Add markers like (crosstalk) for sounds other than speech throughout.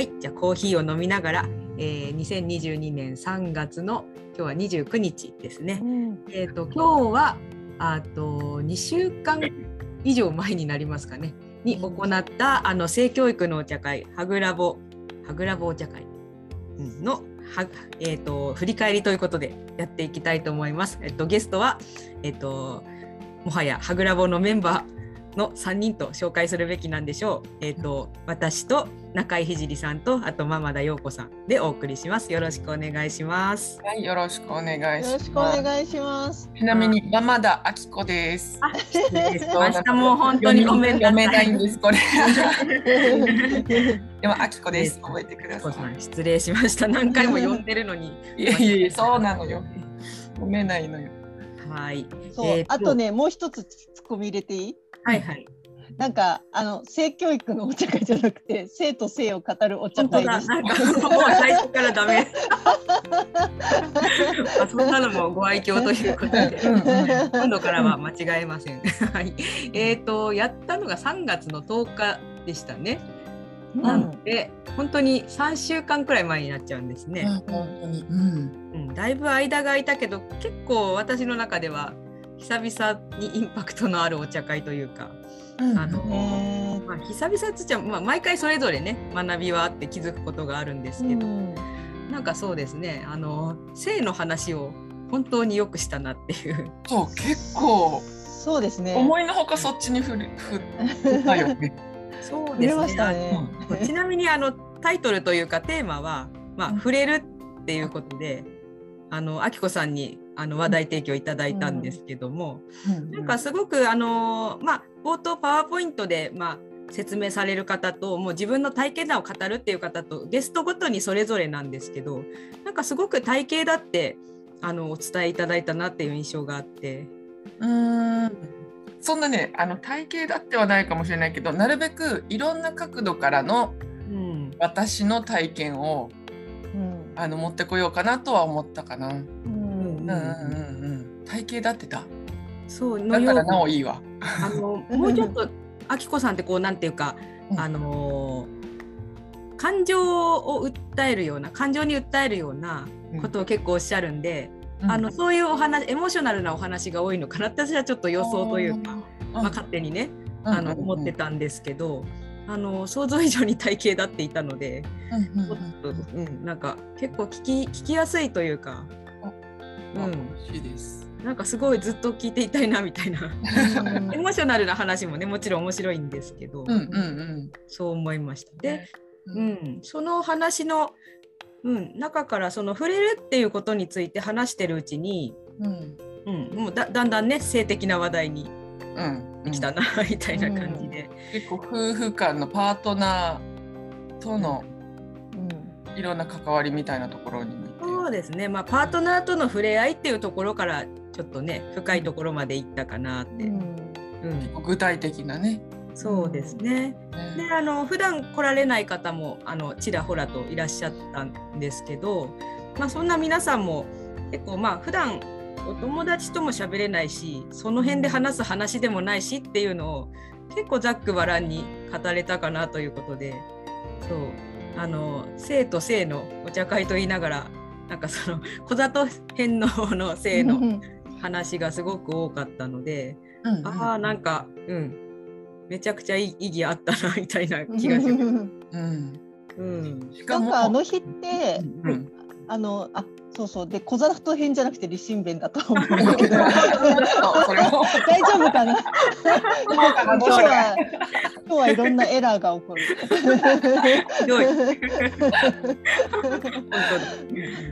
はい、じゃあコーヒーを飲みながら、えー、2022年3月の今日は29日ですね。えっ、と今日はあと2週間以上前になりますかねに行ったあの性教育のお茶会はぐらぼはぐらぼお茶会のはえーと、振り返りということでやっていきたいと思います。えっと、ゲストは、えっと、もはやはぐらぼのメンバーの3人と紹介するべきなんでしょう。えっと、私と中井聖さんとあとママ田陽子さんでお送りします。よろしくお願いします。はい、よろしくお願いします。よろしくお願いします。ちなみにママ田明子です。明日も本当にごめんないんですこれ。(laughs) でも明子です。覚えてください。失礼しました。何回も読んでるのに。いやいやそうなのよ。読めないのよ。はい。そう、えー、あとねもう一つツッコミ入れていい？はいはい。なんかあの性教育のお茶会じゃなくて (laughs) 性と性を語るお茶会でした。もう最初からダメ。(laughs) あそんなのもご愛嬌ということで、今度からは間違えません。(laughs) はい。えっ、ー、とやったのが3月の10日でしたね。なので、うん、本当に3週間くらい前になっちゃうんですね。うん、本当に、うん、うん、だいぶ間が空いたけど結構私の中では久々にインパクトのあるお茶会というか。あのまあ、久々つっちゃ、まあ、毎回それぞれね学びはあって気づくことがあるんですけど、うん、なんかそうですねあの性の話を本当によくしたなっていう。そう結構そうですね。思いのほかそっちに振る振ったよね。(laughs) そうですね、ね、(laughs) ちなみにあのタイトルというかテーマは、まあ、触れるっていうことで、あのあきこさんにあの話題提供いただいたんですけども、うん、なんかすごくあの、まあ、冒頭パワーポイントで、まあ、説明される方ともう自分の体験談を語るっていう方とゲストごとにそれぞれなんですけどなんかすごく体系だってあのお伝えいただいたなっていう印象があって。うん。そんなねあの体系だってはないかもしれないけどなるべくいろんな角度からの私の体験を、うん、あの持ってこようかなとは思ったかな。うんうんうんうん。体型だってた？そうだからなおいいわ。あのもうちょっとあきこさんってこうなんていうか、うん、あの感情を訴えるような感情に訴えるようなことを結構おっしゃるんで、うん、あのそういうお話エモーショナルなお話が多いのかな私はちょっと予想というか、まあ、勝手にね、あの思ってたんですけど。あの想像以上に体型だっていたので、うんうんうん、なんか結構聞き聞きやすいというか、うん、しいです。なんかすごいずっと聞いていたいなみたいな。エモーショナルな話もねもちろん面白いんですけど、うんうんうん、そう思いました。で、うん、その話の、うん、中からその触れるっていうことについて話してるうちに、うん。うん、もうだだんだんね性的な話題に来たな、うん、みたいな感じで、結構夫婦間のパートナーとのいろんな関わりみたいなところにそうですね、まあ、パートナーとの触れ合いっていうところからちょっとね深いところまでいったかなって。うん、うん、具体的なね。そうですね。うん、であの普段来られない方もあのちらほらといらっしゃったんですけど、まあ、そんな皆さんも結構まあ普段お友達とも喋れないしその辺で話す話でもないしっていうのを結構ざっくばらんに語れたかなということでそうあの生と性のお茶会と言いながらなんかその小里返納の性の話がすごく多かったので、うんうん、ああなんかうん。めちゃくちゃ意義あったなみたいな気がします。うん。うん、なんかあの日って、うん、あのあそうそう。で小皿と変じゃなくて立身弁だと思うんだけど大丈夫かな？今日は今日はいろんなエラーが起こる。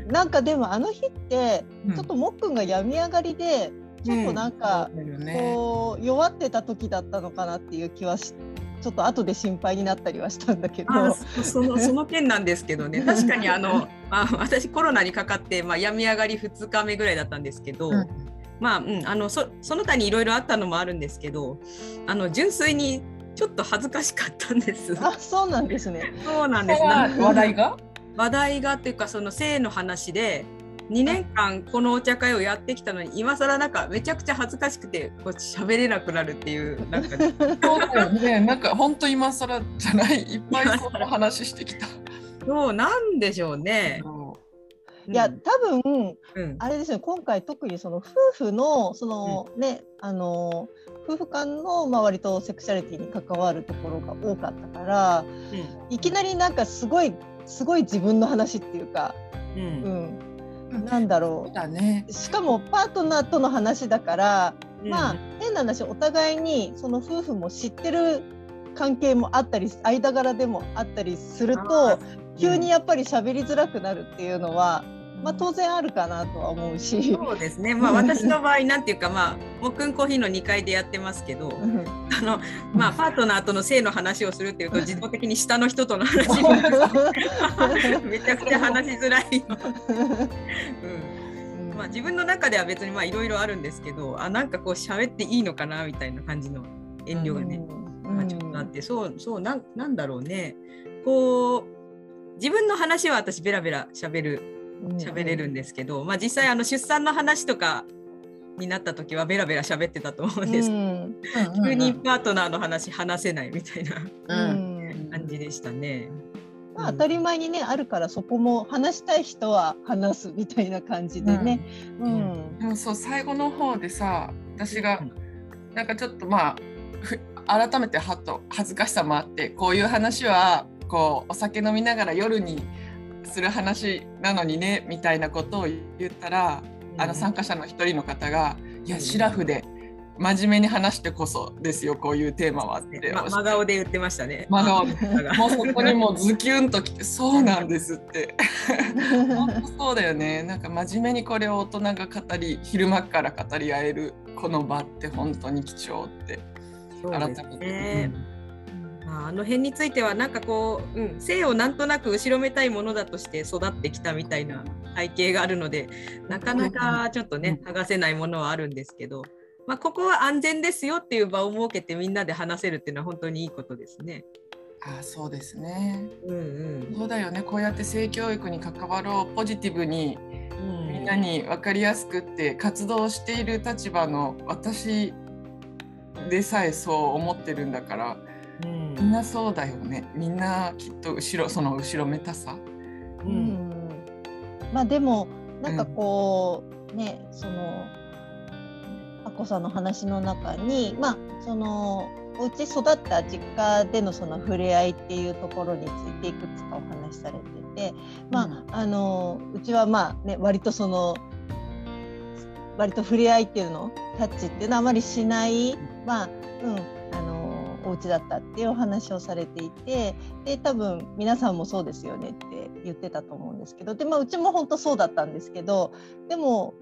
(laughs) なんかでもあの日ってちょっともっくんが病み上がりで、ちょっとなんか、こう弱ってた時だったのかなっていう気はしちょっと後で心配になったりはしたんだけど。その (laughs) その件なんですけどね。(laughs) 確かにあの、まあ、私コロナにかかって、まあ、病み上がり2日目ぐらいだったんですけど、うん、まあ、うん、あのそその他にいろいろあったのもあるんですけどあの純粋にちょっと恥ずかしかったんです。あそうなんですね。そうなんです。話題が？話題がっていうかその性の話で2年間このお茶会をやってきたのに今更なんかめちゃくちゃ恥ずかしくてこう喋れなくなるっていうなんか (laughs) そうだよね。なんか本当今更じゃない？いっぱいその話してきた。そうなんでしょうね。いや多分、うん、あれですね。今回特にその夫婦のその、うん、ねあの夫婦間の周りとセクシャリティに関わるところが多かったから、うん、いきなりなんかすごいすごい自分の話っていうか、うんなんだろう。だ、ね、しかもパートナーとの話だから、まあ変な話お互いにその夫婦も知ってる関係もあったり間柄でもあったりすると急にやっぱり喋りづらくなるっていうのは、まあ、当然あるかなとは思うし。そうですね。まあ、私の場合、なんていうか、まあ、もくんコーヒーの2階でやってますけど。あの、まあ、パートナーとの性の話をするっていうと、自動的に下の人との話になる。(laughs) めちゃくちゃ話しづらいよ。(laughs) うん。まあ、自分の中では別に、まあ、いろいろあるんですけど、あ、なんかこう喋っていいのかなみたいな感じの遠慮がね。まあ、ちょっとあって、そう、そう、なん、なんだろうね。こう。自分の話は私ベラベラ喋る喋れるんですけど、まあ、実際あの出産の話とかになった時はベラベラ喋ってたと思うんです。けど、うん、急にパートナーの話話せないみたいな、感じでしたね。まあ、当たり前にねあるからそこも話したい人は話すみたいな感じでね。うん、でもそう最後の方でさ私がなんかちょっとまあ改めてはっと恥ずかしさもあってこういう話はこうお酒飲みながら夜にする話なのにねみたいなことを言ったら、あの参加者の一人の方が「いやシラフで真面目に話してこそですよこういうテーマは」って、ま、真顔で言ってましたね。真顔で。もうそこにもうズキュンときて「そうなんです」って。(laughs) 本当そうだよね。なんか真面目にこれを大人が語り昼間から語り合えるこの場って本当に貴重って。改めて。ねあの辺についてはなんかこう、うん、性をなんとなく後ろめたいものだとして育ってきたみたいな背景があるのでなかなかちょっとね剥がせないものはあるんですけど、まあ、ここは安全ですよっていう場を設けてみんなで話せるっていうのは本当にいいことですね。あそうですね、うんうん、そうだよね。こうやって性教育に関わろうポジティブにみんなに分かりやすくって活動している立場の私でさえそう思ってるんだからみんなそうだよね。みんなきっと後ろその後ろめたさ。うん、まあでもなんかこう、うん、ねそのあこさんの話の中にまあそのお家育った実家でのその触れ合いっていうところについていくつかお話しされてて、まあ、うん、あのうちはまあね割とその割と触れ合いっていうのタッチっていうのはあまりしないまあうんお家だったっていうお話をされていてで多分皆さんもそうですよねって言ってたと思うんですけどで、まあ、うちも本当そうだったんですけどでも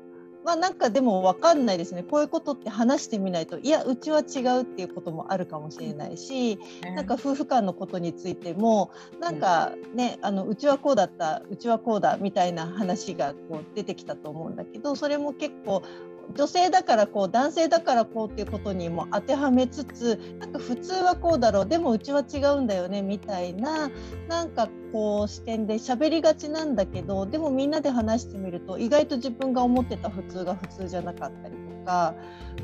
まあなんかでも分かんないですね。こういうことって話してみないといやうちは違うっていうこともあるかもしれないし、なんか夫婦間のことについてもなんかねあのうちはこうだったうちはこうだみたいな話がこう出てきたと思うんだけどそれも結構女性だからこう男性だからこうっていうことにも当てはめつつなんか普通はこうだろうでもうちは違うんだよねみたいななんかこう視点で喋りがちなんだけどでもみんなで話してみると意外と自分が思ってた普通が普通じゃなかったりとか、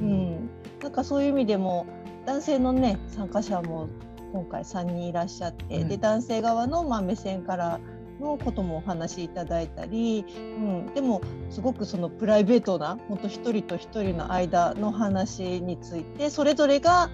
うん、なんかそういう意味でも男性のね参加者も今回3人いらっしゃって、で男性側のま目線からのこともお話しいただいたり、うん、でもすごくそのプライベートな本当一人と一人の間の話についてそれぞれが、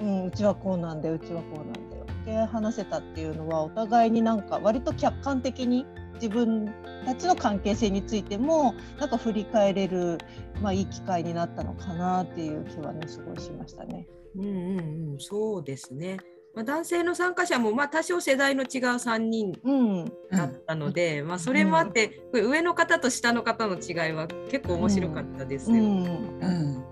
うん、うちはこうなんだようちはこうなんだよって話せたっていうのはお互いになんか割と客観的に自分たちの関係性についてもなんか振り返れる、まあ、いい機会になったのかなっていう気はねすごいしましたね。うんうんうん、そうですね。まあ、男性の参加者もまあ多少世代の違う3人だったので、うん、まあ、それもあって、これ上の方と下の方の違いは結構面白かったですよ。うん。うん、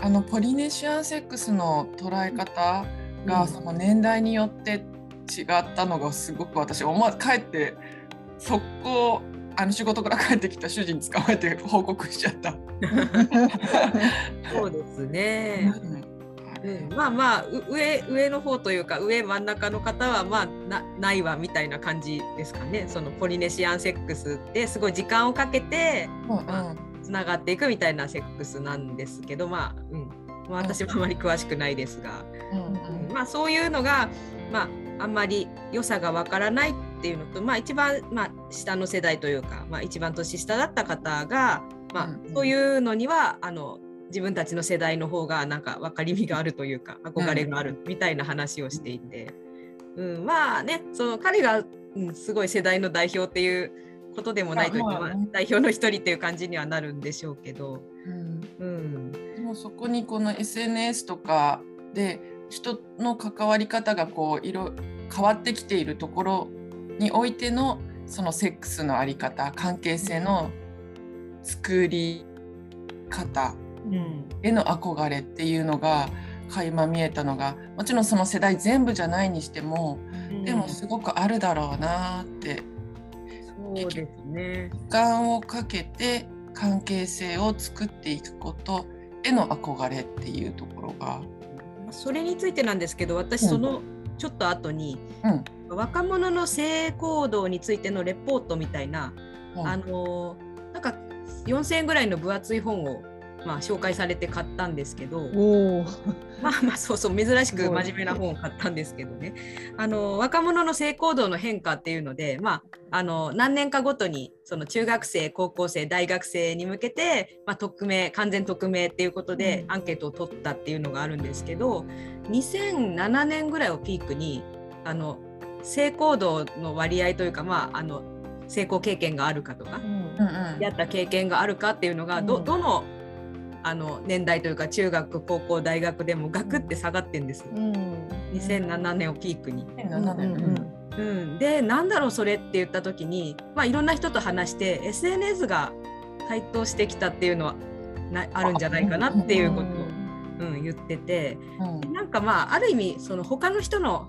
あのポリネシアンセックスの捉え方がその年代によって違ったのがすごく私思わず帰って速攻あの仕事から帰ってきた主人捕まえて報告しちゃった。(laughs) そうですね。うん、まあまあ上上の方というか上真ん中の方はまあなないわみたいな感じですかね。そのポリネシアンセックスってすごい時間をかけて、うんうん、つながっていくみたいなセックスなんですけどまあ、うん。まあ、私はあまり詳しくないですが、うんうん、まあ、そういうのが、まあ、あんまり良さがわからないってっていうのと、まあ、一番、まあ、下の世代というか、まあ、一番年下だった方が、まあ、そういうのにはあの自分たちの世代の方がなんか分かりみがあるというか憧れがあるみたいな話をしていて、うん、うん、まあねその彼が、うん、すごい世代の代表っていうことでもないというか、まあ、代表の一人っていう感じにはなるんでしょうけど。うん、うん、でもそこにこの SNS とかで人の関わり方がこう色変わってきているところにおいてのそのセックスの在り方関係性の作り方への憧れっていうのが垣間見えたのがもちろんその世代全部じゃないにしても、でもすごくあるだろうなってそうですね。時間をかけて関係性を作っていくことへの憧れっていうところが。それについてなんですけど私そのちょっと後に、うん、若者の性行動についてのレポートみたいな、うん、あのなんか4,000円ぐらいの分厚い本をまあ、紹介されて買ったんですけどまあまあそうそう珍しく真面目な本を買ったんですけどね。あの若者の性行動の変化っていうので、まあ、あの何年かごとにその中学生高校生大学生に向けて、まあ、匿名完全匿名っていうことでアンケートを取ったっていうのがあるんですけど2007年ぐらいをピークにあの性行動の割合というか、まあ、あの成功経験があるかとか、うん、やった経験があるかっていうのがど,、どのあの年代というか中学高校大学でもガクって下がってんです、うん、2007年をピークに。2007年、うん、うん、でなんだろうそれって言った時に、まあ、いろんな人と話して SNS が台頭してきたっていうのはなあるんじゃないかなっていうことを、うん、言ってて、うん、なんかまあある意味その他の人の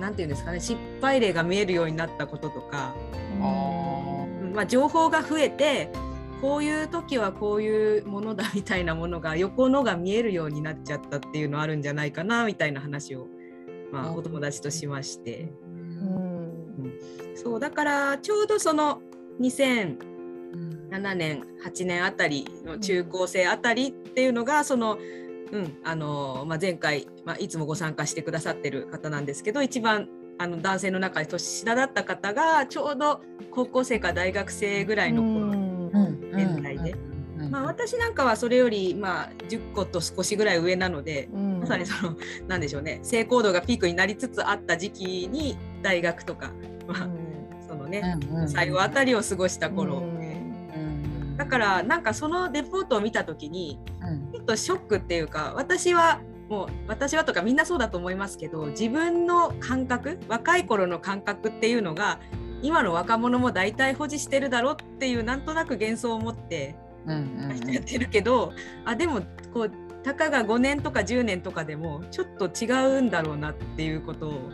何て言うんですかね失敗例が見えるようになったこととか、うんまあ、情報が増えてこういう時はこういうものだみたいなものが横のが見えるようになっちゃったっていうのあるんじゃないかなみたいな話を、まあ、お友達としまして、うん、そうだからちょうどその2007年8年あたりの中高生あたりっていうのがその、うんあのまあ、前回、まあ、いつもご参加してくださってる方なんですけど一番あの男性の中で年下だった方がちょうど高校生か大学生ぐらいの頃年代で。まあ、私なんかはそれよりまあ10個と少しぐらい上なので、うん、まさにそのなんでしょうね。性行動がピークになりつつあった時期に大学とか、まあ、うん、そのね、うん、最後あたりを過ごした頃、だからなんかそのレポートを見た時に、ちょっとショックっていうか私はもう私はとかみんなそうだと思いますけど自分の感覚若い頃の感覚っていうのが今の若者も大体保持してるだろうっていうなんとなく幻想を持ってやってるけど、あでもこうたかが5年とか10年とかでもちょっと違うんだろうなっていうことを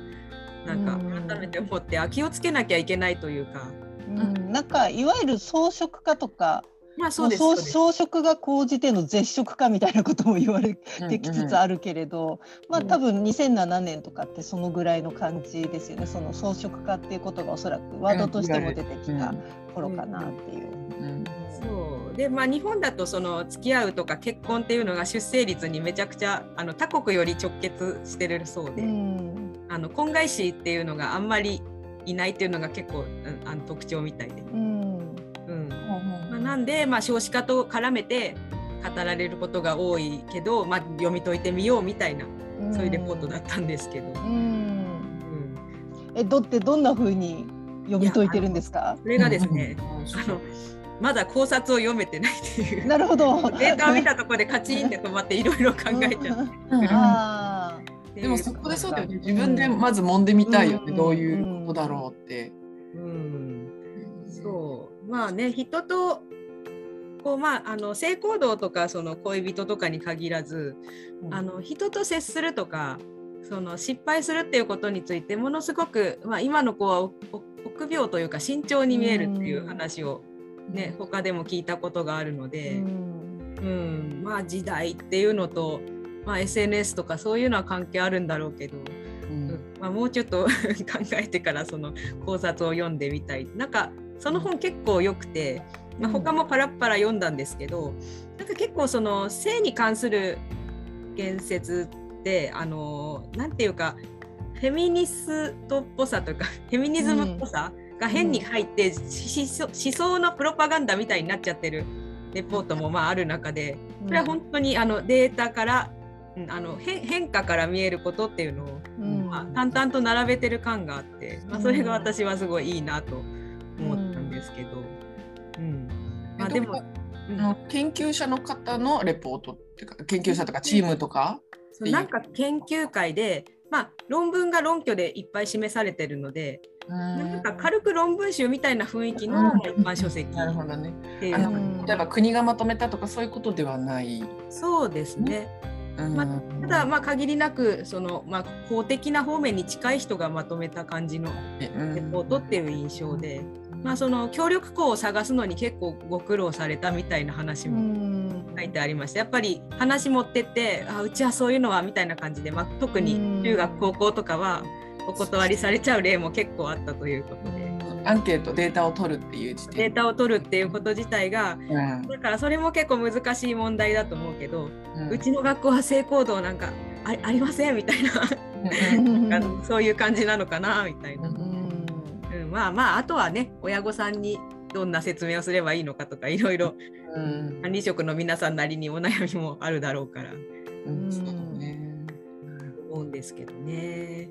なんか改めて思って、あ気をつけなきゃいけないというか。うん、なんかいわゆる装飾家とかまあそうです装飾が高じての絶食かみたいなことも言われてきつつあるけれど、うんうん、まあ多分2007年とかってそのぐらいの感じですよね。その装飾家っていうことがおそらくワードとしても出てきた頃かなっていう。そう。でまあ日本だとその付き合うとか結婚っていうのが出生率にめちゃくちゃあの他国より直結してるそうで、うん、あの婚外子っていうのがあんまりいないっていうのが結構あの特徴みたいで。うんなんで、まあ、少子化と絡めて語られることが多いけど、まあ、読み解いてみようみたいな、そういうレポートだったんですけど。うん、えどってどんな風に読み解いてるんですか？それがですね、あのまだ考察を読めてないっていう。なるほど。データを見たところでカチンって止まっていろいろ考えちゃって。でもそこでそうだよね。自分でまず揉んでみたいよね。どういうことだろうって。うん。そう。まあね、人とこうまあ、あの性行動とかその恋人とかに限らず、うん、あの人と接するとかその失敗するっていうことについてものすごく、まあ、今の子は臆病というか慎重に見えるっていう話をね、うん、他でも聞いたことがあるので、うん、うん、まあ時代っていうのと、まあ、SNS とかそういうのは関係あるんだろうけど、うん。まあ、もうちょっと (laughs) 考えてからその考察を読んでみたい。なんかその本結構良くて。まあ、他もパラッパラ読んだんですけど、なんか結構その性に関する言説ってあのなんていうかフフェミニストっぽさとか (laughs) フェミニズムっぽさが変に入って、うん、思想のプロパガンダみたいになっちゃってるレポートもまあある中でそれは本当にあのデータからあの変化から見えることっていうのを、うん。まあ、淡々と並べてる感があって、まあ、それが私はすごいいいなと思ったんですけど。うんまあ、でも、の研究者の方のレポートっていうか研究者とかチームとかなんか研究会で、まあ、論文が論拠でいっぱい示されてるのでなんか軽く論文集みたいな雰囲気の一般書籍なるほどね。あの例えば国がまとめたとかそういうことではない。そうですね、まあ、ただまあ限りなくその、まあ、公的な方面に近い人がまとめた感じのレポートっていう印象で、まあ、その協力校を探すのに結構ご苦労されたみたいな話も書いてありました。やっぱり話持ってってあうちはそういうのはみたいな感じで、まあ、特に中学高校とかはお断りされちゃう例も結構あったということで。アンケートデータを取るっていう時点。データを取るっていうこと自体が、うん、だからそれも結構難しい問題だと思うけど、うん、うちの学校は性行動なんかあありませんみたいな。(laughs) そういう感じなのかなみたいな、うん、うん、まあまああとはね親御さんにどんな説明をすればいいのかとかいろいろ管理職の皆さんなりにお悩みもあるだろうから、うんそうね、思うんですけどね。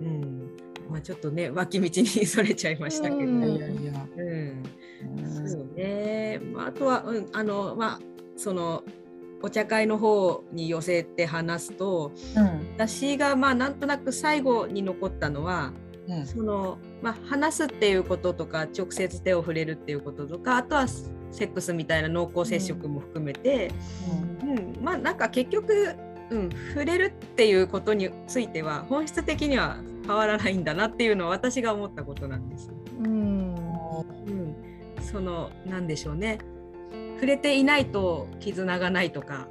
うん。まあ、ちょっとね脇道にそれちゃいましたけど、うん、そうね、まあ、あとは、うん、あのまあそのお茶会の方に寄せて話すと、うん、私がまあなんとなく最後に残ったのは、うん、そのまあ、話すっていうこととか直接手を触れるっていうこととかあとはセックスみたいな濃厚接触も含めて、うん、うん、まあなんか結局、うん、触れるっていうことについては本質的には変わらないんだなっていうのは私が思ったことなんです。うん、うん、その何でしょうね。触れていないと絆がないとか、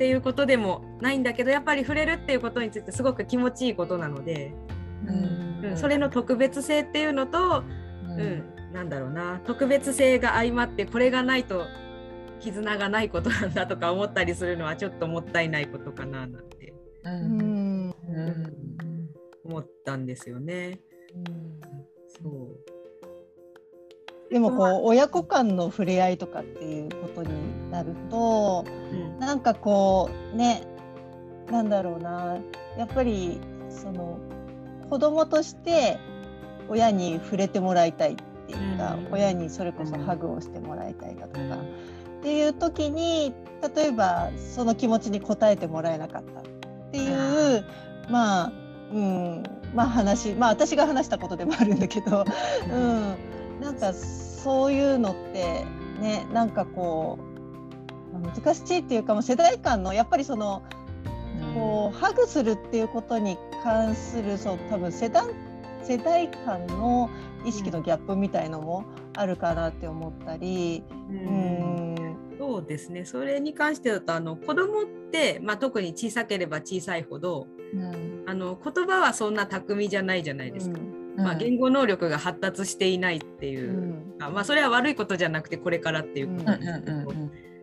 っていうことでもないんだけどやっぱり触れるっていうことについてすごく気持ちいいことなので、うん、うん、それの特別性っていうのと、うん、なんだろうな特別性が相まってこれがないと絆がないことなんだとか思ったりするのはちょっともったいないことかななんて。うん思ったんですよね。そうでもこう親子間の触れ合いとかっていうことになると、うん、なんかこうねなんだろうな。やっぱりその子供として親に触れてもらいたいっていうか、うん、親にそれこそハグをしてもらいたいだとか、うん、っていう時に例えばその気持ちに応えてもらえなかったっていうまあうん。まあ話まあ私が話したことでもあるんだけど、うん、なんかそういうのってねなんかこう難しいっていうかも世代間のやっぱりその、こうハグするっていうことに関するそう多分世代世代間の意識のギャップみたいのもあるかなって思ったり。うん、うん。そうですね。それに関してだとあの子供って、まあ、特に小さければ小さいほど、うん、あの言葉はそんな巧みじゃないじゃないですか。うん、まあ、言語能力が発達していないっていう、うん、まあ、それは悪いことじゃなくてこれからっていうことですけど、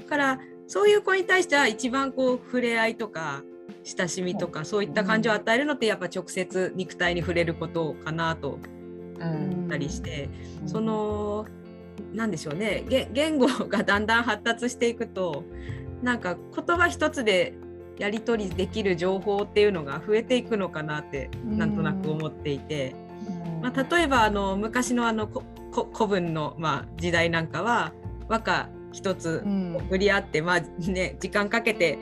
からそういう子に対しては一番こう触れ合いとか親しみとかそういった感情を与えるのってやっぱ直接肉体に触れることかなと思ったりして、その何でしょうね。言語がだんだん発達していくとなんか言葉一つでやり取りできる情報っていうのが増えていくのかなってなんとなく思っていて、まあ、例えばあの昔のあの古文の、まあ、時代なんかは和歌一つ送り合って、まあね、時間かけて、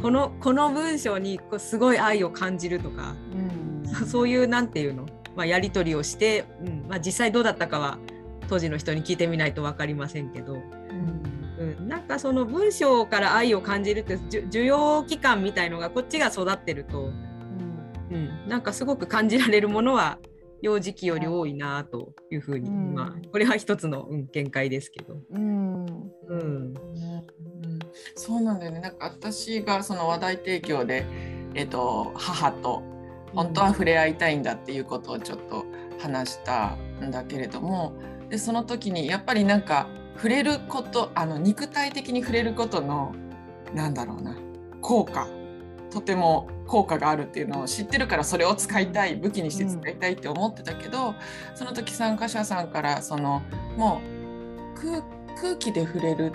このこの文章にこうすごい愛を感じるとか、そういうなんていうの、まあ、やり取りをして、うん。まあ、実際どうだったかは当時の人に聞いてみないと分かりませんけど、うん、うん、なんかその文章から愛を感じるって需要期間みたいのがこっちが育ってると、うん、うん、なんかすごく感じられるものは幼児期より多いなというふうに、うん、まあこれは一つの、うん、見解ですけど。うん。うん。そうなんだよね。なんか私がその話題提供で、えーと、母と本当は触れ合いたいんだっていうことをちょっと話したんだけれども、でその時にやっぱりなんか触れることあの肉体的に触れることのなんだろうな効果とても効果があるっていうのを知ってるからそれを使いたい武器にして使いたいって思ってたけど、うん、その時参加者さんからそのもう空気で触れる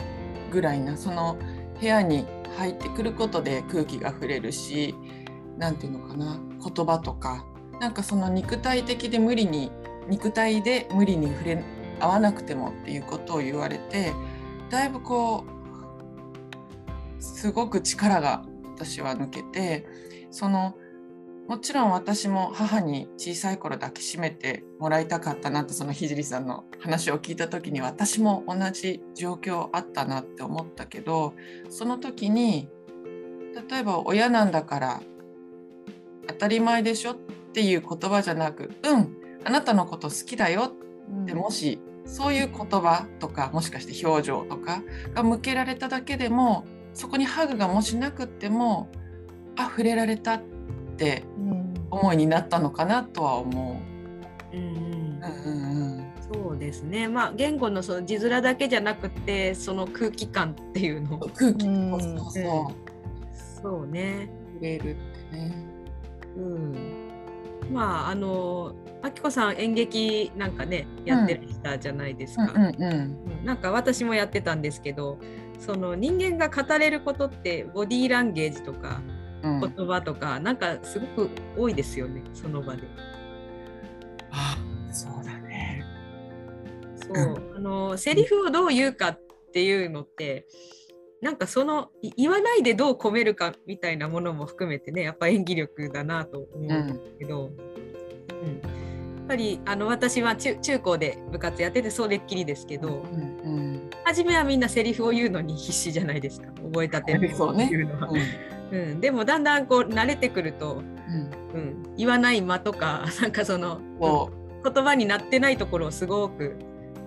ぐらいなその部屋に入ってくることで空気が触れるし何て言うのかな言葉とかなんかその肉体的で無理に肉体で無理に触れ合わなくてもっていうことを言われてだいぶこうすごく力が私は抜けてそのもちろん私も母に小さい頃抱きしめてもらいたかったなってその聖さんの話を聞いた時に私も同じ状況あったなって思ったけどその時に例えば親なんだから当たり前でしょっていう言葉じゃなく「うんあなたのこと好きだよ」ってもしそういう言葉とかもしかして表情とかが向けられただけでもそこにハグがもしなくってもあ触れられたって思いになったのかなとは思う。うんうん。うんそうですね、まあ、言語のその字面だけじゃなくてその空気感っていうの。空気。そうそうそう、ね。触れるってね。うん。まああのあきこさん演劇なんかねやってる人じゃないですか、うんうん。うん、なんか私もやってたんですけどその人間が語れることってボディーランゲージとか言葉とか、うん、なんかすごく多いですよねその場で。あそうだね。そうあのセリフをどう言うかっていうのってなんかその言わないでどう込めるかみたいなものも含めてねやっぱ演技力だなと思うんですけど、うん、うん、やっぱりあの私は中中高で部活やっててそれっきりですけど、うんうん、初めはみんなセリフを言うのに必死じゃないですか。覚えたてるそうね、うのは。うん、でもだんだんこう慣れてくると、うん、うん、言わない間とか (laughs) なんかその言葉になってないところをすごく、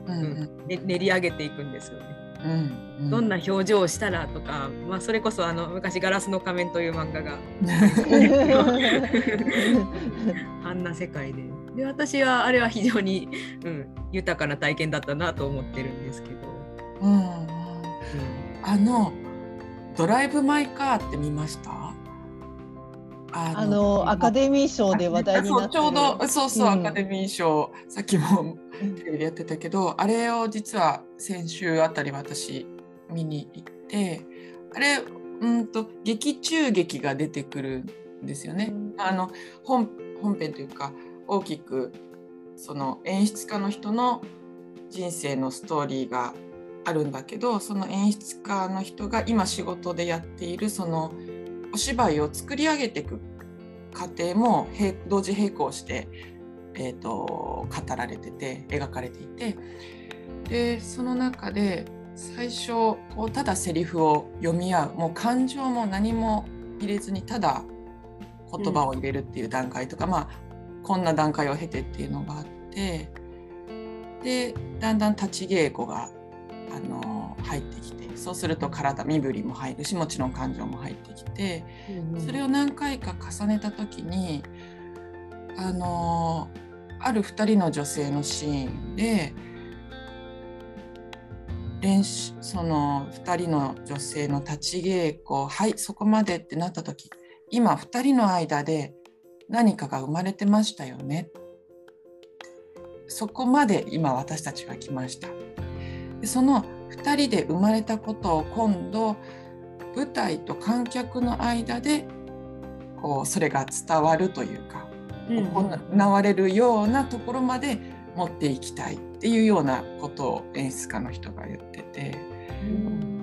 うん、ね、練り上げていくんですよね。うんうん、どんな表情をしたらとか、まあ、それこそあの昔「ガラスの仮面」という漫画が。(laughs) あんな世界で。で私はあれは非常に、うん、豊かな体験だったなと思ってるんですけど。うん、うん、あのドライブ・マイ・カーって見ました？あのアカデミー賞で話題になってちょうどそうそう、うん、アカデミー賞さっきもテレビでやってたけど、うん、あれを実は先週あたり私見に行ってあれうんと劇中劇が出てくるんですよね。うん、あの本本編というか大きくその演出家の人の人生のストーリーがあるんだけどその演出家の人が今仕事でやっているそのお芝居を作り上げていく過程も同時並行して、えーと、語られてて描かれていて。でその中で最初こうただセリフを読み合う。もう感情も何も入れずにただ言葉を入れるっていう段階とか、うん、まあこんな段階を経てっていうのがあって。でだんだん立ち稽古があの入ってきてそうすると体身振りも入るしもちろん感情も入ってきて、それを何回か重ねた時にあのある2人の女性のシーンで練習その2人の女性の立ち稽古はいそこまでってなった時今2人の間で何かが生まれてましたよね。そこまで今私たちは来ましたでその2人で生まれたことを今度舞台と観客の間でこうそれが伝わるというか、行われるようなところまで持っていきたいっていうようなことを演出家の人が言ってて、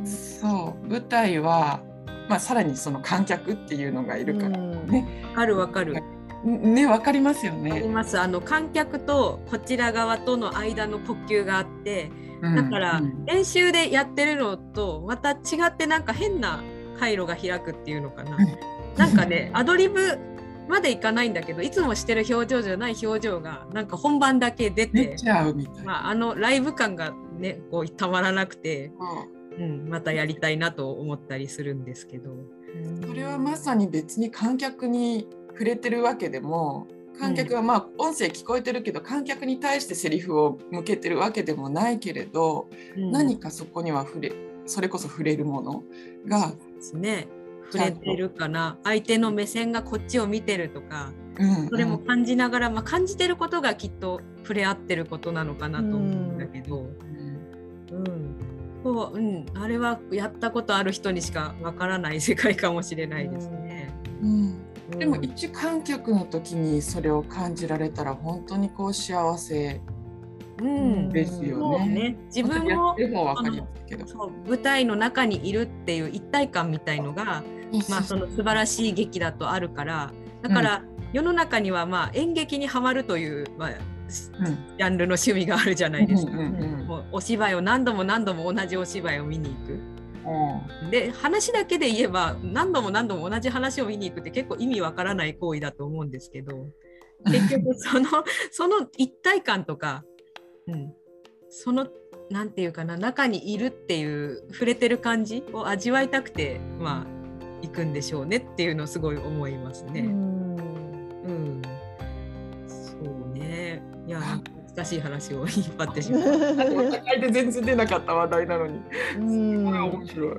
うそう。舞台は、まあ、さらにその観客っていうのがいるからね。わかるわかる。ね、わかりますよね。あの観客とこちら側との間の呼吸があって、だから練習でやってるのとまた違ってなんか変な回路が開くっていうのかな。なんかねアドリブまでいかないんだけどいつもしてる表情じゃない表情がなんか本番だけ出てまあ、あのライブ感がねこうたまらなくて、うん、またやりたいなと思ったりするんですけど。それはまさに別に観客に触れてるわけでも観客はまあ音声聞こえてるけど、観客に対してセリフを向けてるわけでもないけれど、うん、何かそこには触れそれこそ触れるものがですね。触れてるかな。相手の目線がこっちを見てるとか、うんうん、それも感じながら、まあ、感じてることがきっと触れ合ってることなのかなと思うんだけど、うん、そううん、あれはやったことある人にしかわからない世界かもしれないですね。うんでも一観客の時にそれを感じられたら本当にこう幸せですよね。ね。自分も舞台の中にいるっていう一体感みたいのが、まあ、その素晴らしい劇だとあるからだから、世の中にはまあ演劇にはまるという、まあ、ジャンルの趣味があるじゃないですか。もうお芝居を何度も何度も同じお芝居を見に行く。で話だけで言えば何度も何度も同じ話を見に行くって結構意味わからない行為だと思うんですけど (laughs) 結局そのその一体感とかうん、その何て言うかな中にいるっていう触れてる感じを味わいたくてまあ行くんでしょうねっていうのをすごい思いますね。うん。うん、そうね。いや難しい話を引っ張ってしまう。で全然出なかった話題なのに。うん面白い。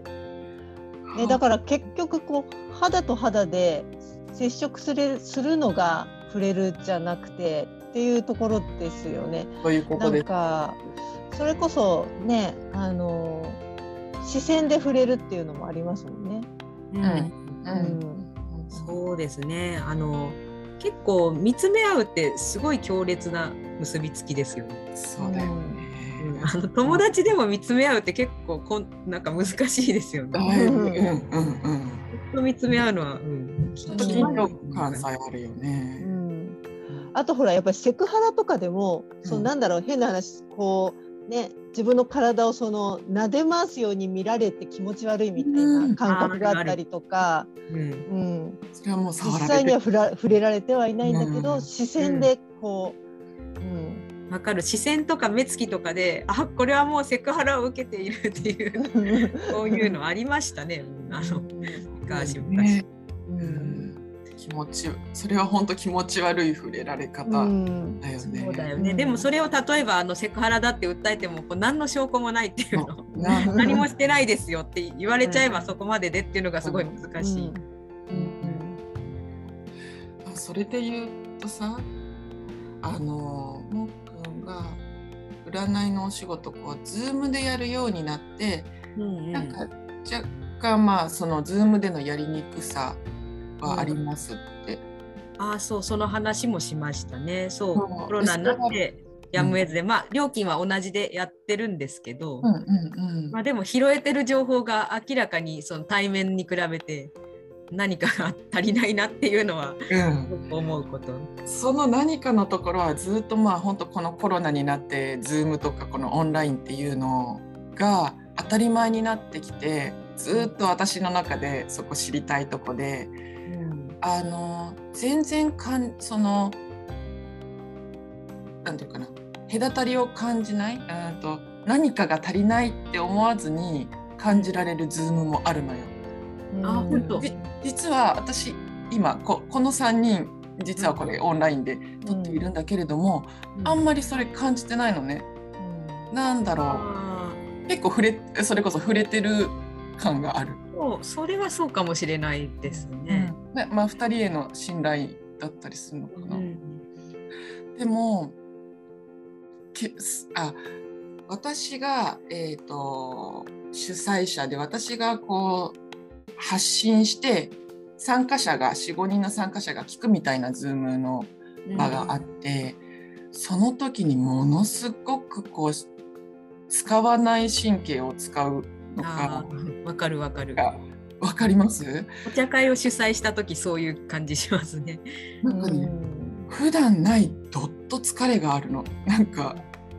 えだから結局こう肌と肌で接触するするのが触れるじゃなくてっていうところですよね。そういうことなんかそれこそねあの視線で触れるっていうのもありますもんね。うん、うんうん、そうですねあの結構見つめ合うってすごい強烈な結びつきですよね。そうだよね。うん、あの友達でも見つめ合うって結構こんなんか難しいですよね。うんうんうんうん。ずっと見つめ合うのは、うん、緊張感さえあるよね。うんあとほらやっぱりセクハラとかでも、うん、そのなんだろう変な話こうね自分の体をその撫で回すように見られて気持ち悪いみたいな感覚があったりとか、うん、それはもう実際には触ら触れられてはいないんだけど、視線でこう、うん。わかる。視線とか目つきとかであこれはもうセクハラを受けているっていう (laughs) そういうのありましたねあの昔昔。ねうん気持ちそれは本当気持ち悪い触れられ方だよね。そうだよね。でもそれを例えばあのセクハラだって訴えてもこう何の証拠もないっていうの。何もしてないですよって言われちゃえばそこまででっていうのがすごい難しい。それで言うとさあのもっくんが占いのお仕事こうズームでやるようになって、うんうん、なんか若干まあそのズームでのやりにくさはありますって。ああそうその話もしましたね。そうコロナになってやむを得ずで、まあ料金は同じでやってるんですけど、うんうんうん、まあでも拾えてる情報が明らかにその対面に比べて何かが足りないなっていうのは、うん、思うこと。その何かのところはずっとまあ本当このコロナになってズームとかこのオンラインっていうのが当たり前になってきてずっと私の中でそこ知りたいとこであの全然かんそのなんていうかな。隔たりを感じない。うんと何かが足りないって思わずに感じられるズームもあるのよ。あ本当。実は私今ここの3人実はこれオンラインで撮っているんだけれども、うん、あんまりそれ感じてないのね。うん、なんだろう。結構触れそれこそ触れてる感がある。そうそれはそうかもしれないですね。うん、ねまあ、2人への信頼だったりするのかな。うん、でもけあ私が、えーと、主催者で私がこう発信して参加者が45人の参加者が聞くみたいな Zoom の場があって、うん、その時にものすごくこう使わない神経を使うのか。わかるわかる。わかります？お茶会を主催した時そういう感じしますね。なんかね、普段ないどっと疲れがあるの。なんか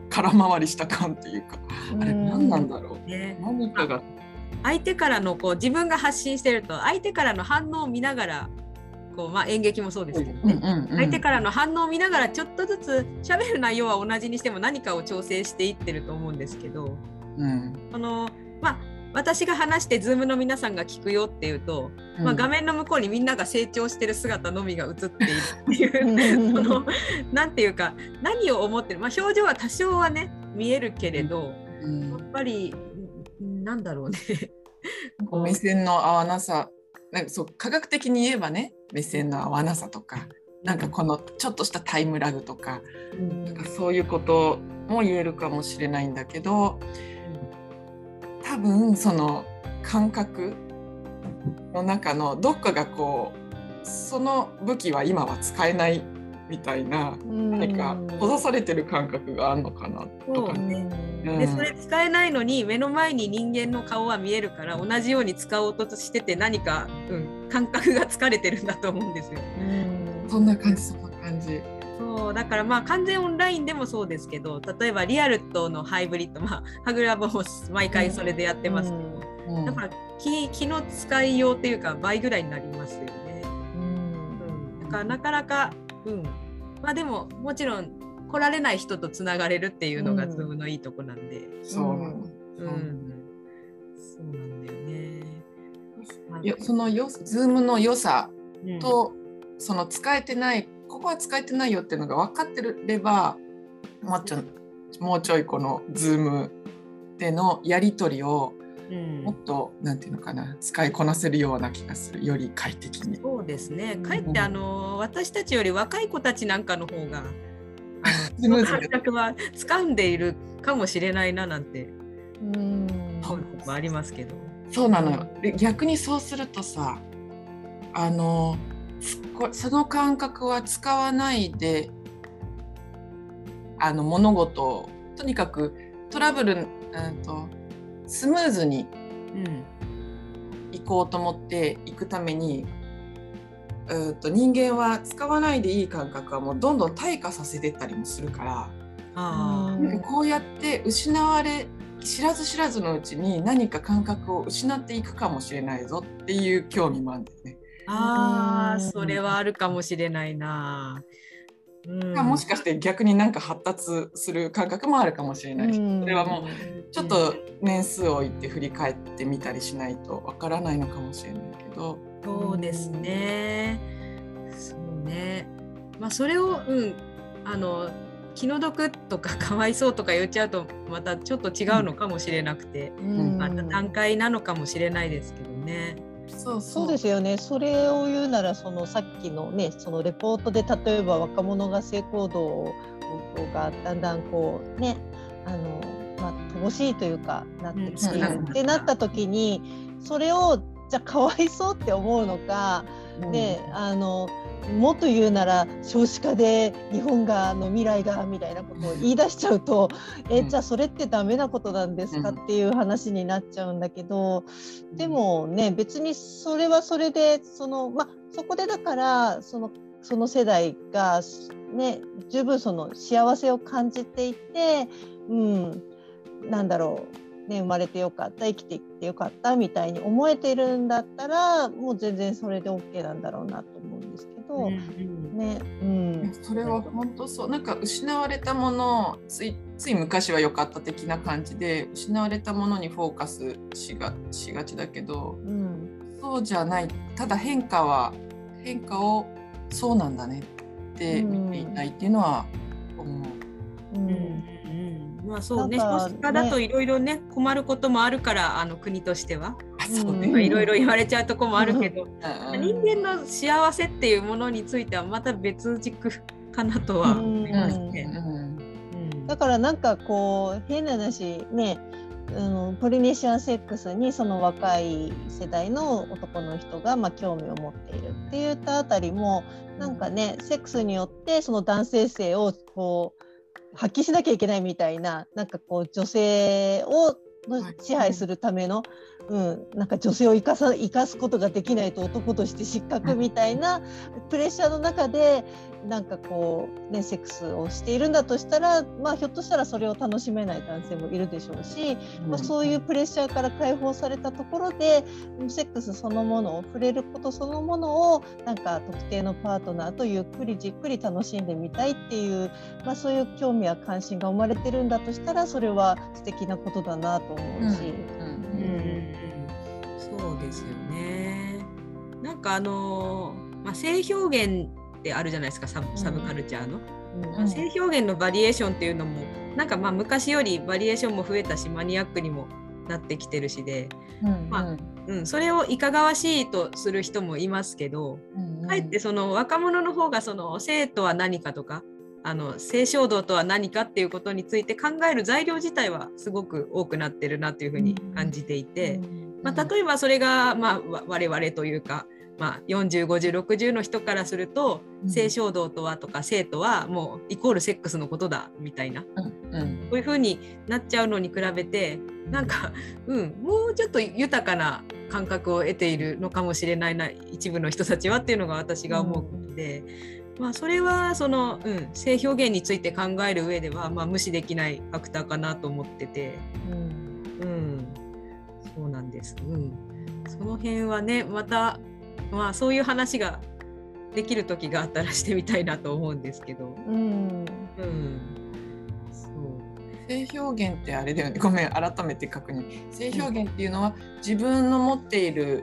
空回りした感っていうか、あれ何なんだろう？ね、何かが。相手からのこう自分が発信してると相手からの反応を見ながらこう、まあ、演劇もそうですけどね、うんうんうん、相手からの反応を見ながらちょっとずつ喋る内容は同じにしても何かを調整していってると思うんですけど、うん、このまあ私が話してズームの皆さんが聞くよっていうと、うん、まあ、画面の向こうにみんなが成長してる姿のみが映っているっていうそのなんていうか何を思ってる、まあ、表情は多少はね見えるけれど、うん、やっぱりなんだろうね。(laughs) 目線の合わなさ。なんかそう科学的に言えばね目線の合わなさとかなんかこのちょっとしたタイムラグとか,、なん。かそういうことも言えるかもしれないんだけど多分その感覚の中のどっかがこうその武器は今は使えないみたいな何か閉ざされてる感覚があるのかなとかね。うん、でそれ使えないのに目の前に人間の顔は見えるから同じように使おうとしてて何か、うん、感覚が疲れてるんだと思うんですよ。うん、そんな感じそんな感じ。そうだからまあ完全オンラインでもそうですけど例えばリアルとのハイブリッドまあハグラボも毎回それでやってますけど、うん、だから気気の使いようっていうか倍ぐらいになりますよね。うん、だからなかなかうん、まあでももちろん来られない人とつながれるっていうのがズームのいいとこなんで。そう。うん。そうなんだよね。よそのよズームの良さと、うん、その使えてないここは使えてないよっていうのが分かってればもうちょもうちょいこのズームでのやり取りをもっとなんていうのかな使いこなせるような気がするより快適に。そうですね。かえってあの私たちより若い子たちなんかの方があの感覚は掴んでいるかもしれないななんてうん。もありますけど。そうなのよ。で逆にそうするとさあのその感覚は使わないであの物事をとにかくトラブル、うんとスムーズに行こうと思って行くために、うと人間は使わないでいい感覚はもうどんどん退化させてったりもするからあこうやって失われ知らず知らずのうちに何か感覚を失っていくかもしれないぞっていう興味もあるんだよね。ああそれはあるかもしれないな。うん、もしかして逆になんか発達する感覚もあるかもしれないし、うん、それはもうちょっと年数を置いて振り返ってみたりしないとわからないのかもしれないけど。そうですね。そうね。まあそれをうんあの気の毒とか (laughs) かわいそうとか言っちゃうとまたちょっと違うのかもしれなくて、うん、また段階なのかもしれないですけどね。そうそう。ですよね。それを言うならそのさっきのねそのレポートで例えば若者が性行動がだんだんこうねあの、まあ、乏しいというかなってきて、うん、ってなった時にそれをじゃあかわいそうって思うのか、うん、であのもっと言うなら少子化で日本がの未来がみたいなことを言い出しちゃうと、うん、えじゃあそれってダメなことなんですかっていう話になっちゃうんだけど、でもね別にそれはそれでそのまあそこでだからそのその世代がね十分その幸せを感じていて、うん、なんだろう、ね、生まれてよかった生きていってよかったみたいに思えてるんだったらもう全然それで OK なんだろうなと思うんですけど、うん、ね、うん、それは本当そう。なんか失われたものついつい昔は良かった的な感じで失われたものにフォーカスしがしがちだけど、うん、そうじゃない。ただ変化は変化をそうなんだねって見ていたいっていうのは思う。うん、うんまあそうね。少子化だといろいろね困ることもあるからあの国としては。いろいろ言われちゃうとこもあるけど、人間の幸せっていうものについてはまた別軸かなとは思いますね。だからなんかこう変な話ねあのポリネシアンセックスにその若い世代の男の人がまあ興味を持っているって言ったあたりもなんかねセックスによってその男性性をこう発揮しなきゃいけないみたいななんかこう女性を支配するための、うん、なんか女性を生かさ生かすことができないと男として失格みたいなプレッシャーの中でなんかこうねセックスをしているんだとしたら、まあ、ひょっとしたらそれを楽しめない男性もいるでしょうし、まあ、そういうプレッシャーから解放されたところでセックスそのものを触れることそのものをなんか特定のパートナーとゆっくりじっくり楽しんでみたいっていう、まあ、そういう興味や関心が生まれてるんだとしたらそれは素敵なことだなと思うし。うんうんそうですよね。なんかあのまあ、性表現ってあるじゃないですかサブサブカルチャーの、うん、性表現のバリエーションっていうのもなんかまあ昔よりバリエーションも増えたしマニアックにもなってきてるしで、うん、まあ、うん、それをいかがわしいとする人もいますけど、うんうん、かえってその若者の方がその生とは何かとかあの性衝動とは何かっていうことについて考える材料自体はすごく多くなってるなというふうに感じていて、まあ、例えばそれが、まあ、我々というか、まあ、405060の人からすると、性衝動とはとか性とはもうイコールセックスのことだみたいな、うん。うん、こういうふうになっちゃうのに比べてなんか、うん、もうちょっと豊かな感覚を得ているのかもしれないな一部の人たちはっていうのが私が思うことで。まあ、それはその、うん、性表現について考える上では、まあ、無視できないファクターかなと思ってて、うん、うん、そうなんです、うん、その辺はねまた、まあ、そういう話ができる時があったらしてみたいなと思うんですけど。うん、うん。性表現ってあれだよね。ごめん改めて確認。性表現っていうのは自分の持っている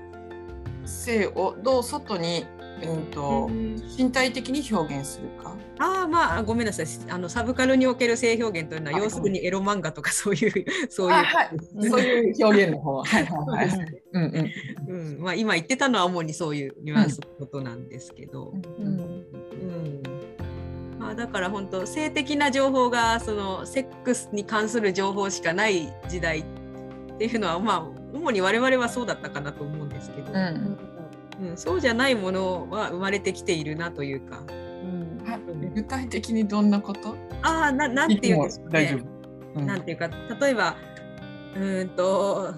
性をどう外にうんと、身体的に表現するか？ああまあごめんなさいあのサブカルにおける性表現というのは要するにエロ漫画とかそういう (laughs) そういう、はい、そういう表現の方はいはいはい。うんうん。うん、まあ今言ってたのは主にそういうニュアンスのことなんですけど。うん。うん、まあだから本当性的な情報がそのセックスに関する情報しかない時代っていうのはまあ主に我々はそうだったかなと思うんですけど。うんうん、そうじゃないものは生まれてきているなというか。うん、具体的にどんなこと？ああななんていうんですか、ね、うん、なんていうか例えばうんと、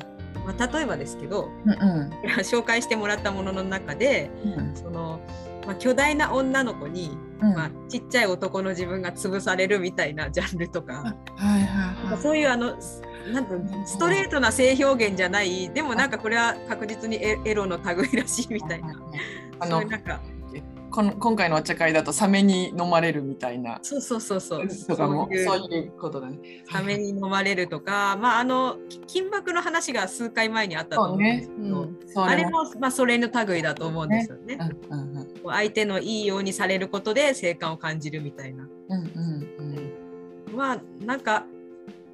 まあ、例えばですけど、うんうん、(laughs) 紹介してもらったものの中で、うん、そのまあ、巨大な女の子に、うん、まあ、ちっちゃい男の自分が潰されるみたいなジャンルとか、はいはいはい、そういうあのなんとストレートな性表現じゃないでもなんかこれは確実にエロの類らしいみたいな。あのなんか。この今回のお茶会だとサメに飲まれるみたいな。そうそうそうそう。とかもそういう。ことだね。サメに飲まれるとか、(laughs) まああの金箔の話が数回前にあったと思うんですけど、ねうん、あれもまあそれの類だと思うんですよね、ね。うんうんうん、相手のいいようにされることで性感を感じるみたいな、うんうんうん、まあなんか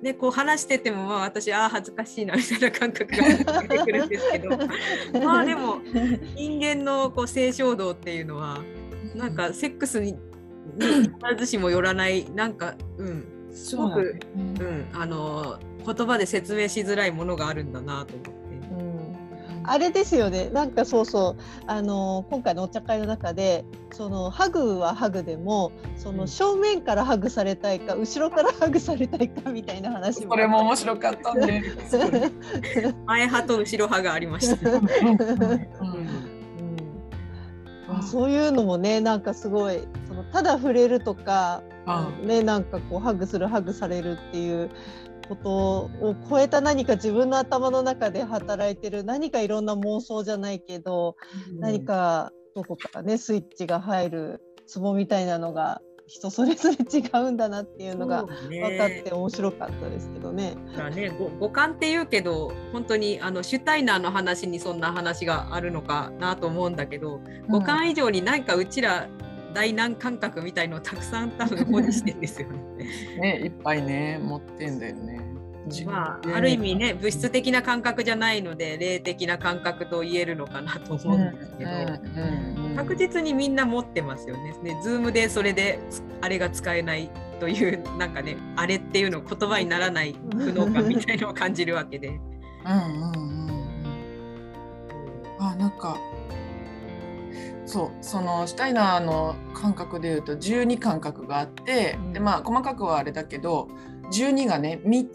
ね、こう話してても、まあ、私ああ恥ずかしいなみたいな感覚が出てくるんですけど。(laughs) まあでも人間のこう性衝動っていうのはなんかセックスに必ずしもよらないなんか、うん、すごく、うん、あの言葉で説明しづらいものがあるんだなと思って。あれですよね。なんかそうそう。あの今回のお茶会の中でそのハグはハグでもその正面からハグされたいか後ろからハグされたいかみたいな話もこれも面白かったね (laughs) 前派と後ろ派がありました、うん。うん、そういうのもねなんかすごいそのただ触れるとか、ねなんかこうハグするハグされるっていうことを超えた何か自分の頭の中で働いてる何かいろんな妄想じゃないけど、うん、何かどこかねスイッチが入るツボみたいなのが人それぞれ違うんだなっていうのが分かって面白かったですけどね。だね五感って言うけど本当にあのシュタイナーの話にそんな話があるのかなと思うんだけど、五感以上に何かうちら大難感覚みたいのをたくさん多分保持してんですよね。(laughs) ねいっぱいね持ってんだよね。まあ、ある意味ね物質的な感覚じゃないので霊的な感覚と言えるのかなと思うんですけど、確実にみんな持ってますよね。ね Zoom でそれであれが使えないというなんかねあれっていうの言葉にならない不能感みたいのを感じるわけで。うんうんうんうん。あなんかそうそのシュタイナーの感覚でいうと12感覚があって、うん、でまあ細かくはあれだけど12がね 3,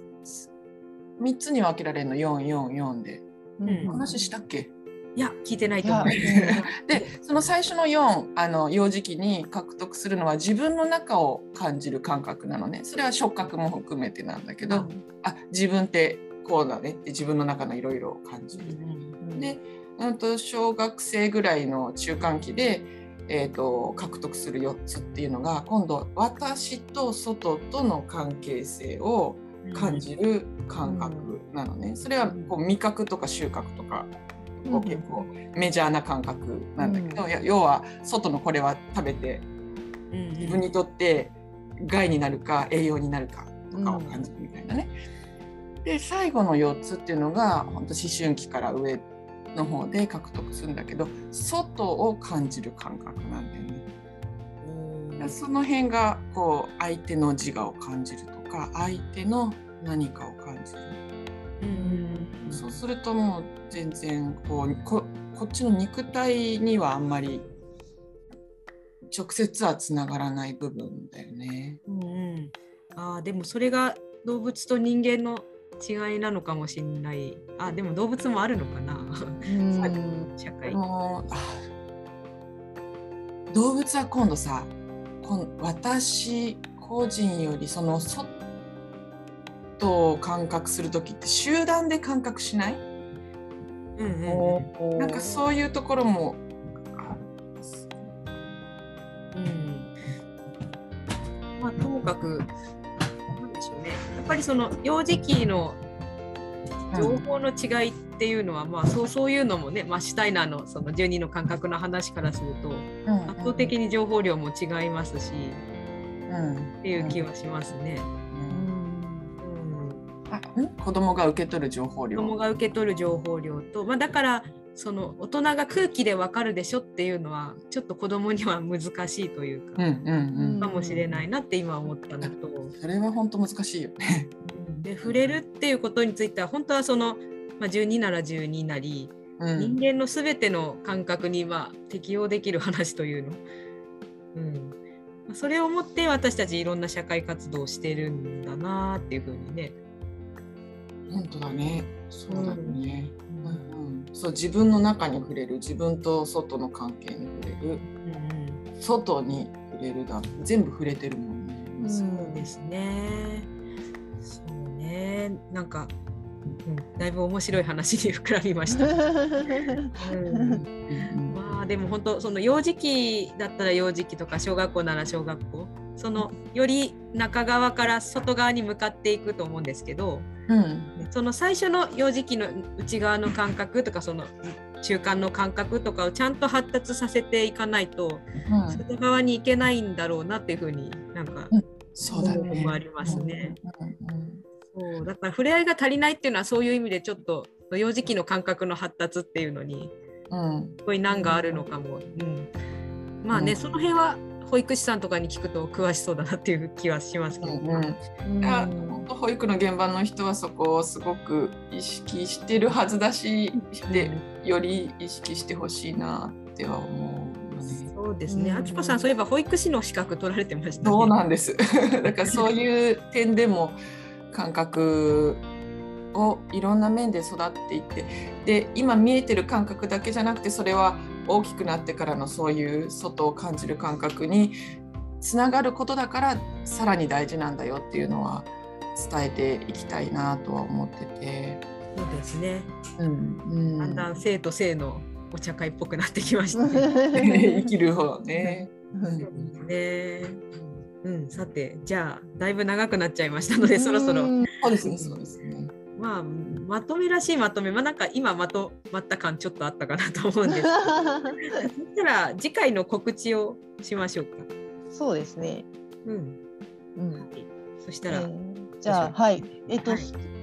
3つに分けられるの444で、うん、話したっけ？いや聞いてないと思う。(laughs) でその最初の4あの幼児期に獲得するのは自分の中を感じる感覚なのね。それは触覚も含めてなんだけど、うん、あ自分ってこうだねって自分の中のいろいろ感じる。うん、でうんと小学生ぐらいの中間期で、えーと、獲得する4つっていうのが今度私と外との関係性を感じる感覚なのね。それはこう味覚とか収穫とかこう結構メジャーな感覚なんだけど、要は外のこれは食べて自分にとって害になるか栄養になるかとかを感じるみたいなね。で最後の4つっていうのが本当思春期から上の方で獲得するんだけど外を感じる感覚なんだよね。その辺がこう相手の自我を感じるとか相手の何かを感じる。うんそうするともう全然こうここっちの肉体にはあんまり直接はつながらない部分だよね。うん、うん、あでもそれが動物と人間の違いなのかもしれない。あでも動物もあるのかな。(laughs) 社会。動物は今度さ私個人よりその外を感覚する時って集団で感覚しない、うんうん、なんかそういうところも。うん。まあともかくぱりその幼児期の情報の違いっていうのは、うん、まあそうそういうのもね、まあ、シュタイナーのその12の感覚の話からすると、圧倒的に情報量も違いますし、うん、っていう気はしますね。うん、子供が受け取る情報量。子供が受け取る情報量と、まあ、だからその大人が空気でわかるでしょっていうのはちょっと子供には難しいというか、うんうんうん、かもしれないなって今思ったのと。それは本当難しいよね。で触れるっていうことについては本当はその、まあ、12なら12なり、うん、人間の全ての感覚にまあ適用できる話というの、うん、それをもって私たちいろんな社会活動をしてるんだなっていうふうにね。本当だね。そうだね、うん。うん、そう自分の中に触れる自分と外の関係に触れる、うん、外に触れるだ全部触れてるもんね。そうですね。そうねなんか、うん、だいぶ面白い話に膨らみました。うんまあでも本当その幼児期だったら幼児期とか小学校なら小学校そのより中側から外側に向かっていくと思うんですけど、うん、その最初の幼児期の内側の感覚とかその中間の感覚とかをちゃんと発達させていかないと、うん、外側に行けないんだろうなっていうふうになんか、うん、そうだねもありますね。そうだから触れ合いが足りないっていうのはそういう意味でちょっと幼児期の感覚の発達っていうのにすごい難があるのかも。うん、まあね、その辺は保育士さんとかに聞くと詳しそうだなっていう気はしますけど、うんうん、本当保育の現場の人はそこをすごく意識してるはずだしでより意識してほしいなっては思う。そうですね。あきこさん、そういえば保育士の資格取られてました、ね、そうなんです。だからそういう点でも感覚をいろんな面で育っていってで今見えてる感覚だけじゃなくてそれは大きくなってからのそういう外を感じる感覚につながることだからさらに大事なんだよっていうのは伝えていきたいなとは思ってて。そうですね、うんうん、だんだん生と性のお茶会っぽくなってきましたね。(laughs) 生きる方ね。ね。うん、さてじゃあだいぶ長くなっちゃいましたのでそろそろ。そうですねそうですね。まあまとめらしいまとめまあなんか今まとまった感ちょっとあったかなと思うんですけど (laughs) そしたら次回の告知をしましょうか。そうですね。うん。うん。そしたら、えー、じゃあはいえっ、ー、と、はい、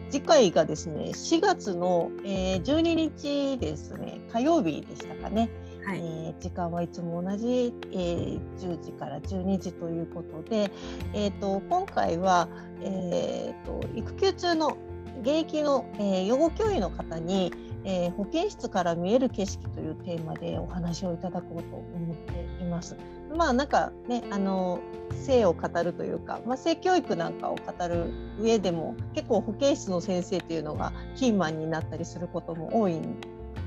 次回がですね4月の、えー、12日ですね火曜日でしたかね。はい、えー、時間はいつも同じ、えー、10時から12時ということで、えーと、今回は、えーと、育休中の現役の、えー、養護教諭の方に、えー、保健室から見える景色というテーマでお話をいただこうと思っています。まあなんかねあの性を語るというか、まあ、性教育なんかを語る上でも結構保健室の先生というのがキーマンになったりすることも多いん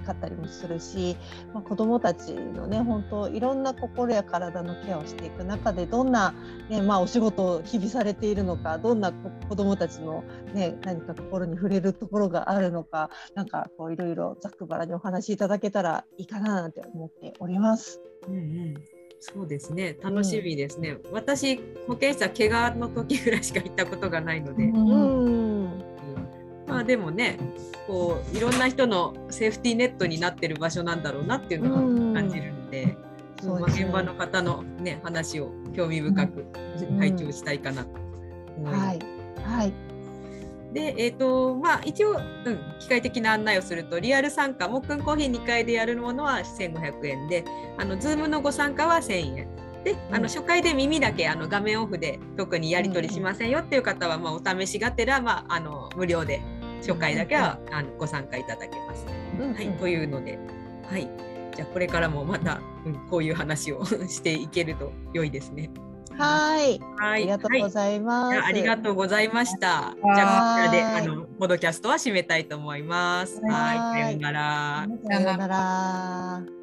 かったりもするし、まあ、子どもたちのね本当いろんな心や体のケアをしていく中でどんな、ねまあ、お仕事を日々されているのかどんな子どもたちの、ね、何か心に触れるところがあるのかなんかこういろいろざっくばらにお話しいただけたらいいかななんて思っております。うんうん。そうですね。楽しみですね、うん、私保健室は怪我の時ぐらいしか行ったことがないので、うんまあでもねこういろんな人のセーフティーネットになってる場所なんだろうなっていうのは感じるので。まあ、現場の方の、ね、話を興味深く拝聴したいかなと思います。はい、はい。で、えーとまあ、一応、うん、機械的な案内をするとリアル参加もっくんコーヒー2回でやるものは1500円であの Zoom のご参加は1000円。で、あの初回で耳だけあの画面オフで特にやり取りしませんよっていう方は、まあ、お試しがてら、まあ、あの無料で初回だけは、あのご参加いただけます。はい、というので、はい、じゃあこれからもまた、うん、こういう話をしていけると良いですね。はい。はい。ありがとうございます。はい、ありがとうございました。じゃあこちらであのポドキャストは締めたいと思います。はい。さようなら。さようなら。